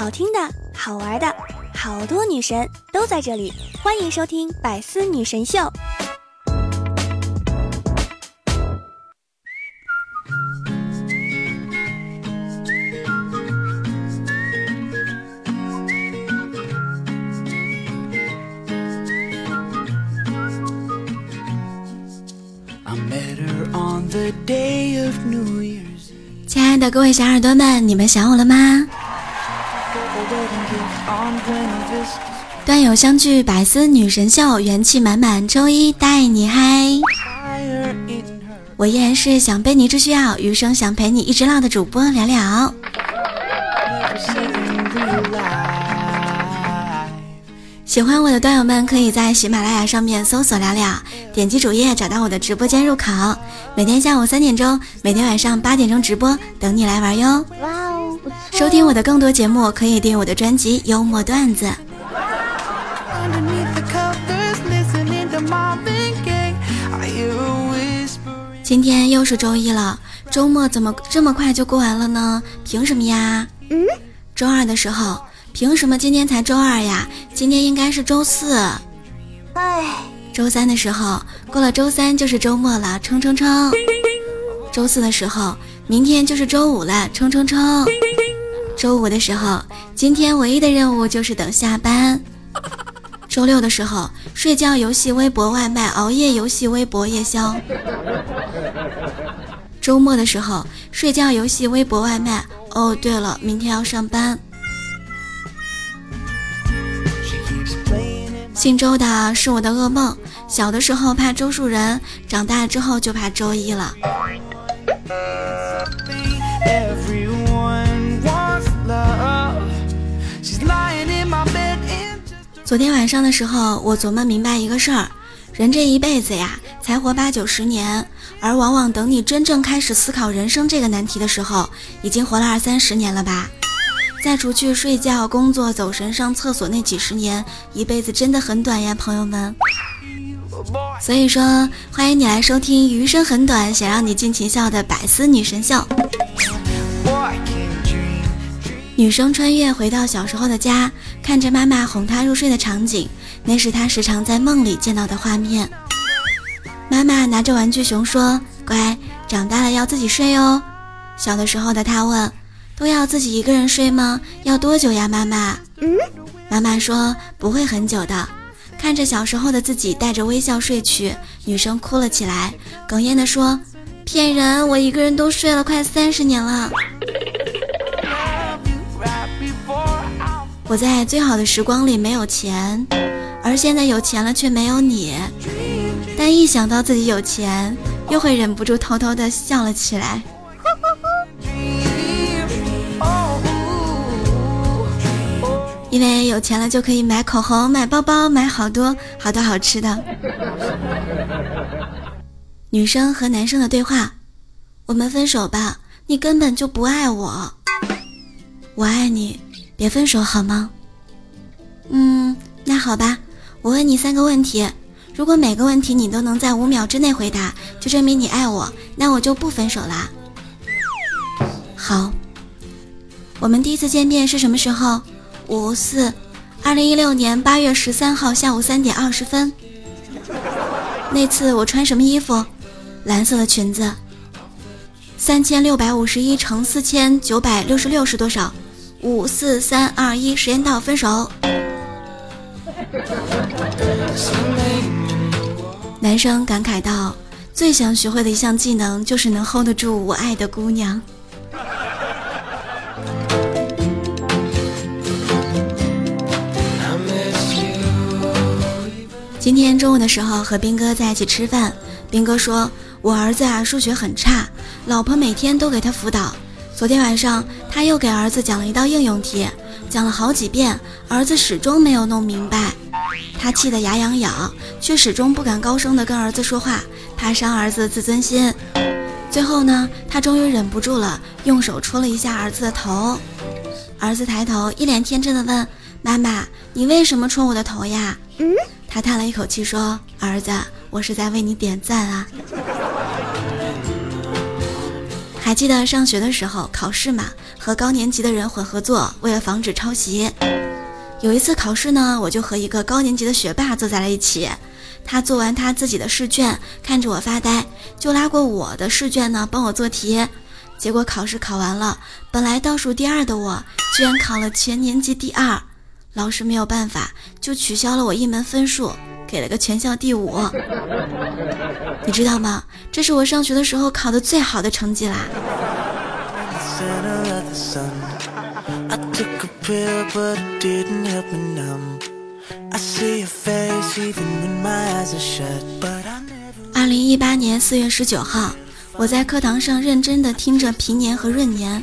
好听的、好玩的，好多女神都在这里，欢迎收听《百思女神秀》。亲爱的各位小耳朵们，你们想我了吗？段友相聚，百思女神秀，元气满满，周一带你嗨！我依然是想被你只需要，余生想陪你一直唠的主播聊聊。喜欢我的段友们，可以在喜马拉雅上面搜索聊聊，点击主页找到我的直播间入口。每天下午三点钟，每天晚上八点钟直播，等你来玩哟。收听我的更多节目，可以订阅我的专辑《幽默段子》。今天又是周一了，周末怎么这么快就过完了呢？凭什么呀？嗯，周二的时候。凭什么今天才周二呀？今天应该是周四。哎，周三的时候过了，周三就是周末了，冲冲冲！周四的时候，明天就是周五了，冲冲冲！周五的时候，今天唯一的任务就是等下班。周六的时候，睡觉、游戏、微博、外卖、熬夜、游戏、微博、夜宵。周末的时候，睡觉、游戏、微博、外卖。哦，对了，明天要上班。姓周的是我的噩梦。小的时候怕周树人，长大之后就怕周一了。昨天晚上的时候，我琢磨明白一个事儿：人这一辈子呀，才活八九十年，而往往等你真正开始思考人生这个难题的时候，已经活了二三十年了吧。再除去睡觉、工作、走神、上厕所那几十年，一辈子真的很短呀，朋友们。所以说，欢迎你来收听《余生很短，想让你尽情笑》的百思女神秀。女生穿越回到小时候的家，看着妈妈哄她入睡的场景，那是她时常在梦里见到的画面。妈妈拿着玩具熊说：“乖，长大了要自己睡哦。”小的时候的她问。都要自己一个人睡吗？要多久呀，妈妈？妈妈说不会很久的。看着小时候的自己带着微笑睡去，女生哭了起来，哽咽地说：“骗人，我一个人都睡了快三十年了。我在最好的时光里没有钱，而现在有钱了却没有你。但一想到自己有钱，又会忍不住偷偷的笑了起来。”因为有钱了就可以买口红、买包包、买好多好多好吃的。女生和男生的对话：我们分手吧，你根本就不爱我。我爱你，别分手好吗？嗯，那好吧，我问你三个问题，如果每个问题你都能在五秒之内回答，就证明你爱我，那我就不分手啦。好，我们第一次见面是什么时候？五四，二零一六年八月十三号下午三点二十分。那次我穿什么衣服？蓝色的裙子。三千六百五十一乘四千九百六十六是多少？五四三二一，时间到，分手。男生感慨道：“最想学会的一项技能，就是能 hold 得住我爱的姑娘。”今天中午的时候和兵哥在一起吃饭，兵哥说：“我儿子啊数学很差，老婆每天都给他辅导。昨天晚上他又给儿子讲了一道应用题，讲了好几遍，儿子始终没有弄明白，他气得牙痒痒，却始终不敢高声的跟儿子说话，怕伤儿子的自尊心。最后呢，他终于忍不住了，用手戳了一下儿子的头。儿子抬头，一脸天真的问：妈妈，你为什么戳我的头呀？”他叹了一口气说：“儿子，我是在为你点赞啊。”还记得上学的时候考试嘛，和高年级的人混合作，为了防止抄袭。有一次考试呢，我就和一个高年级的学霸坐在了一起。他做完他自己的试卷，看着我发呆，就拉过我的试卷呢，帮我做题。结果考试考完了，本来倒数第二的我，居然考了全年级第二。老师没有办法，就取消了我一门分数，给了个全校第五。你知道吗？这是我上学的时候考的最好的成绩啦。二零一八年四月十九号，我在课堂上认真的听着平年和闰年，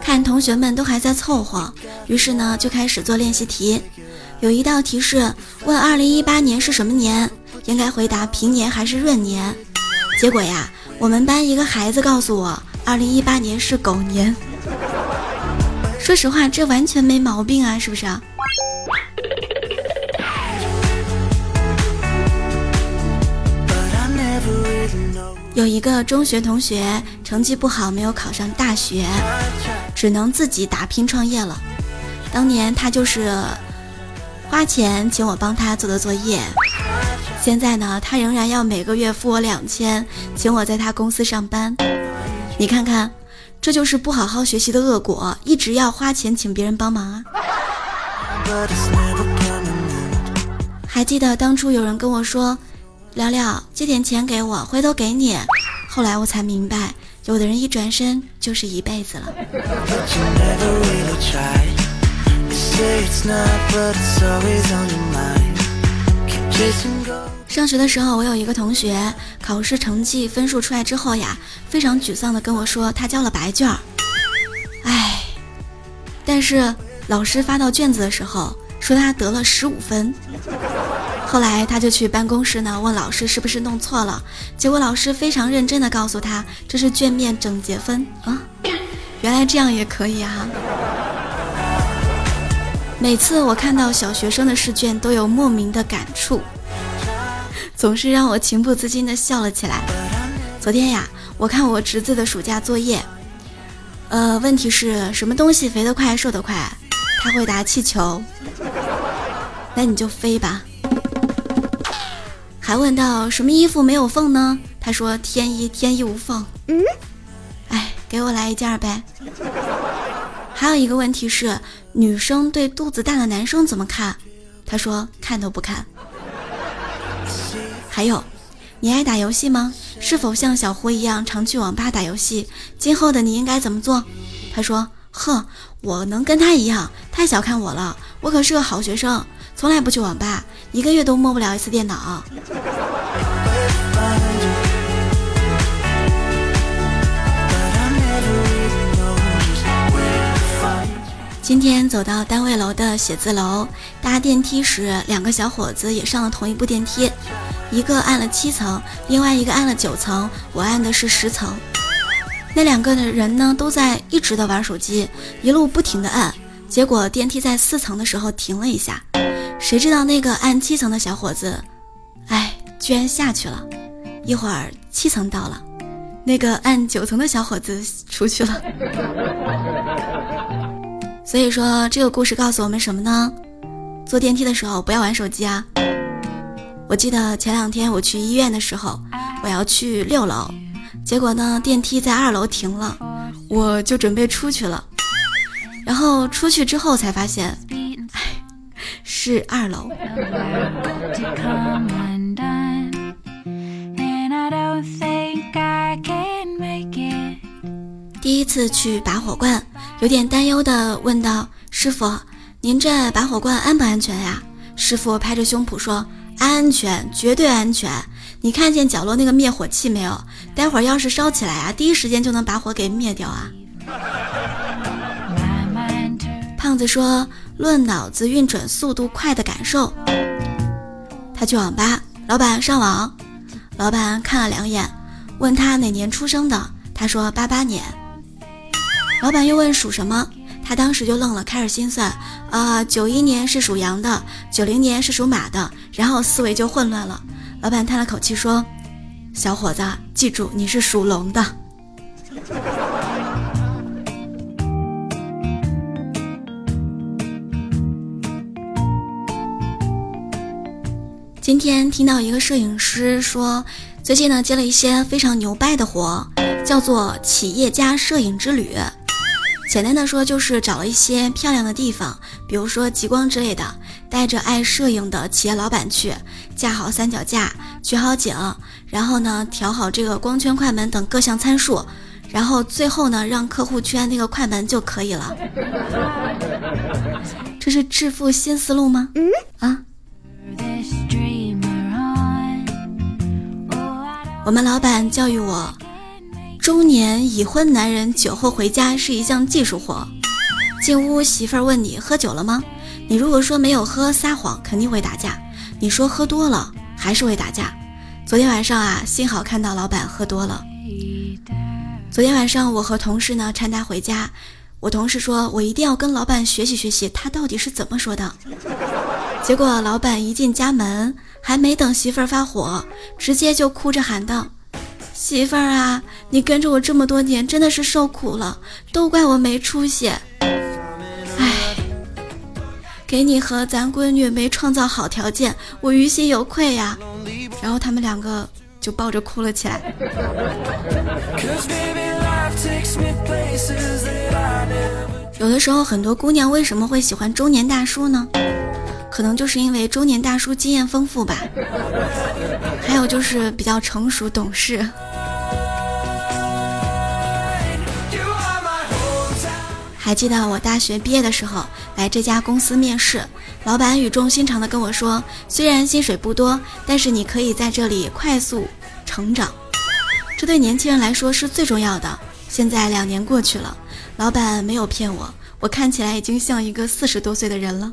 看同学们都还在凑合，于是呢就开始做练习题。有一道题是问二零一八年是什么年，应该回答平年还是闰年。结果呀，我们班一个孩子告诉我，二零一八年是狗年。说实话，这完全没毛病啊，是不是啊？有一个中学同学成绩不好，没有考上大学，只能自己打拼创业了。当年他就是花钱请我帮他做的作业，现在呢，他仍然要每个月付我两千，请我在他公司上班。你看看，这就是不好好学习的恶果，一直要花钱请别人帮忙啊！还记得当初有人跟我说。聊聊，借点钱给我，回头给你。后来我才明白，有的人一转身就是一辈子了。上学的时候，我有一个同学，考试成绩分数出来之后呀，非常沮丧的跟我说，他交了白卷儿。唉，但是老师发到卷子的时候，说他得了十五分。后来他就去办公室呢，问老师是不是弄错了。结果老师非常认真的告诉他，这是卷面整洁分啊，原来这样也可以啊。每次我看到小学生的试卷，都有莫名的感触，总是让我情不自禁的笑了起来。昨天呀，我看我侄子的暑假作业，呃，问题是什么东西肥得快瘦得快？他会答气球，那你就飞吧。还问到什么衣服没有缝呢？他说天衣天衣无缝。嗯，哎，给我来一件呗。还有一个问题是，女生对肚子大的男生怎么看？他说看都不看。还有，你爱打游戏吗？是否像小胡一样常去网吧打游戏？今后的你应该怎么做？他说，哼，我能跟他一样？太小看我了，我可是个好学生。从来不去网吧，一个月都摸不了一次电脑。今天走到单位楼的写字楼，搭电梯时，两个小伙子也上了同一部电梯，一个按了七层，另外一个按了九层，我按的是十层。那两个的人呢，都在一直的玩手机，一路不停的按，结果电梯在四层的时候停了一下。谁知道那个按七层的小伙子，哎，居然下去了。一会儿七层到了，那个按九层的小伙子出去了。所以说，这个故事告诉我们什么呢？坐电梯的时候不要玩手机啊！我记得前两天我去医院的时候，我要去六楼，结果呢电梯在二楼停了，我就准备出去了，然后出去之后才发现。是二楼。第一次去拔火罐，有点担忧的问道：“师傅，您这拔火罐安不安全呀？”师傅拍着胸脯说：“安全，绝对安全。你看见角落那个灭火器没有？待会儿要是烧起来啊，第一时间就能把火给灭掉啊。”胖子说。论脑子运转速度快的感受，他去网吧，老板上网，老板看了两眼，问他哪年出生的，他说八八年。老板又问属什么？他当时就愣了开始心算啊九一年是属羊的九零年是属马的然后思维就混乱了。老板叹了口气说小伙子记住你是属龙的。今天听到一个摄影师说最近呢接了一些非常牛掰的活叫做企业家摄影之旅。简单的说，就是找了一些漂亮的地方，比如说极光之类的，带着爱摄影的企业老板去，架好三脚架，取好景，然后呢调好这个光圈、快门等各项参数。然后最后呢，让客户去按那个快门就可以了。这是致富新思路吗？嗯啊。我们老板教育我，中年已婚男人酒后回家是一项技术活。进屋媳妇儿问你喝酒了吗？你如果说没有喝，撒谎肯定会打架。你说喝多了，还是会打架。昨天晚上啊，幸好看到老板喝多了。昨天晚上，我和同事呢搀他回家。我同事说：“我一定要跟老板学习学习，他到底是怎么说的。”结果老板一进家门，还没等媳妇儿发火，直接就哭着喊道：“媳妇儿啊，你跟着我这么多年，真的是受苦了，都怪我没出息。哎，给你和咱闺女没创造好条件，我于心有愧呀。”然后他们两个。就抱着哭了起来。有的时候，很多姑娘为什么会喜欢中年大叔呢？可能就是因为中年大叔经验丰富吧，还有就是比较成熟懂事。还记得我大学毕业的时候来这家公司面试，老板语重心长的跟我说：“虽然薪水不多，但是你可以在这里快速成长，这对年轻人来说是最重要的。”现在两年过去了，老板没有骗我，我看起来已经像一个四十多岁的人了。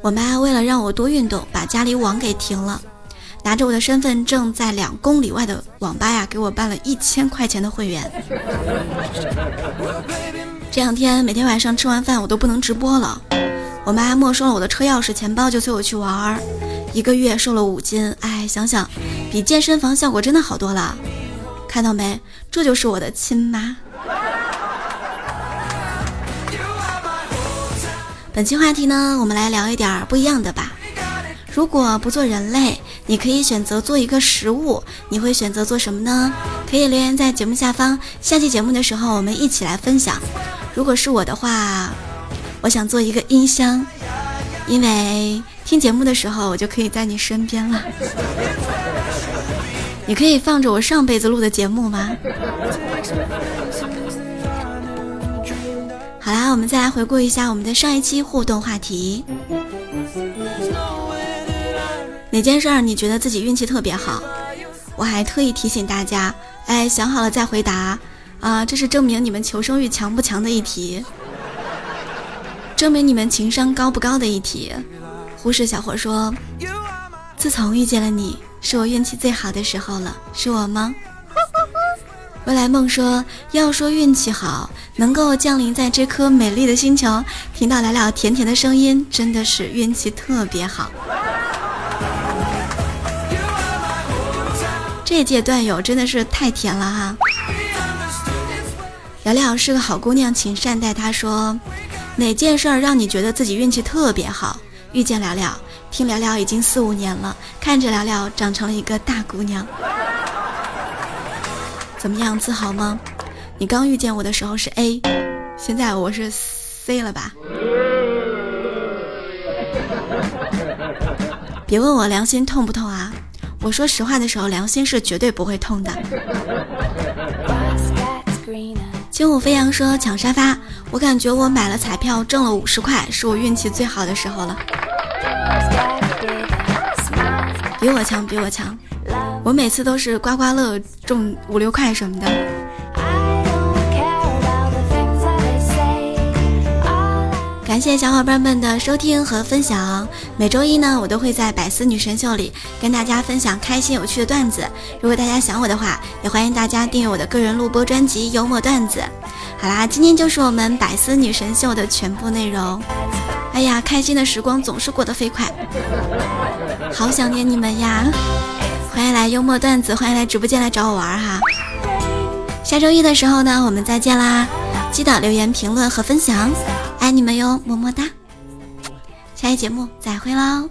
我妈为了让我多运动，把家里网给停了。拿着我的身份证，在两公里外的网吧呀，给我办了一千块钱的会员。这两天每天晚上吃完饭，我都不能直播了。我妈没收了我的车钥匙、钱包，就催我去玩儿。一个月瘦了五斤，哎，想想比健身房效果真的好多了。看到没？这就是我的亲妈。本期话题呢，我们来聊一点不一样的吧。如果不做人类，你可以选择做一个食物，你会选择做什么呢？可以留言在节目下方，下期节目的时候我们一起来分享。如果是我的话，我想做一个音箱，因为听节目的时候我就可以在你身边了。你可以放着我上辈子录的节目吗？好啦，我们再来回顾一下我们的上一期互动话题。哪件事儿你觉得自己运气特别好？我还特意提醒大家，哎，想好了再回答啊！这是证明你们求生欲强不强的一题，证明你们情商高不高的一题。忽视小伙说：“自从遇见了你，是我运气最好的时候了，是我吗？”未来梦说：“要说运气好，能够降临在这颗美丽的星球，听到来了甜甜的声音，真的是运气特别好。”这届段友真的是太甜了哈！聊聊是个好姑娘，请善待她。说哪件事儿让你觉得自己运气特别好？遇见聊聊，听聊聊已经四五年了，看着聊聊长成了一个大姑娘，怎么样？自豪吗？你刚遇见我的时候是 A，现在我是 C 了吧？别问我良心痛不痛啊！我说实话的时候，良心是绝对不会痛的。轻舞飞扬说抢沙发，我感觉我买了彩票挣了五十块，是我运气最好的时候了。比我强，比我强，我每次都是刮刮乐中五六块什么的。感谢小伙伴们的收听和分享。每周一呢，我都会在百思女神秀里跟大家分享开心有趣的段子。如果大家想我的话，也欢迎大家订阅我的个人录播专辑《幽默段子》。好啦，今天就是我们百思女神秀的全部内容。哎呀，开心的时光总是过得飞快，好想念你们呀！欢迎来幽默段子，欢迎来直播间来找我玩哈。下周一的时候呢，我们再见啦！记得留言、评论和分享，爱你们哟，么么哒！下期节目再会喽。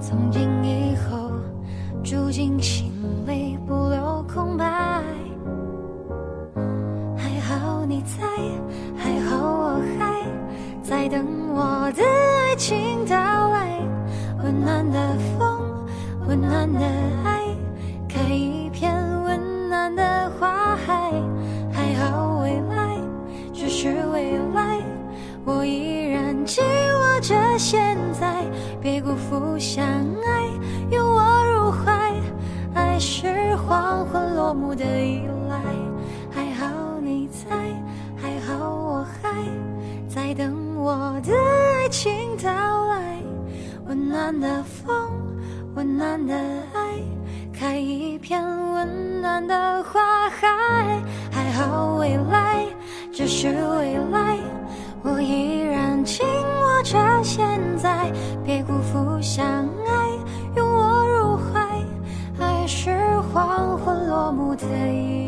从今以后住进心里，不留空白。还好你在，还好我还在等我的爱情到来。温暖的风，温暖的不想爱，拥我入怀。爱是黄昏落幕的依赖，还好你在，还好我还在等我的爱情到来。温暖的风，温暖的爱，开一片温暖的花海。还好未来，只是未来。我依然紧握着现在，别。黄昏落幕的一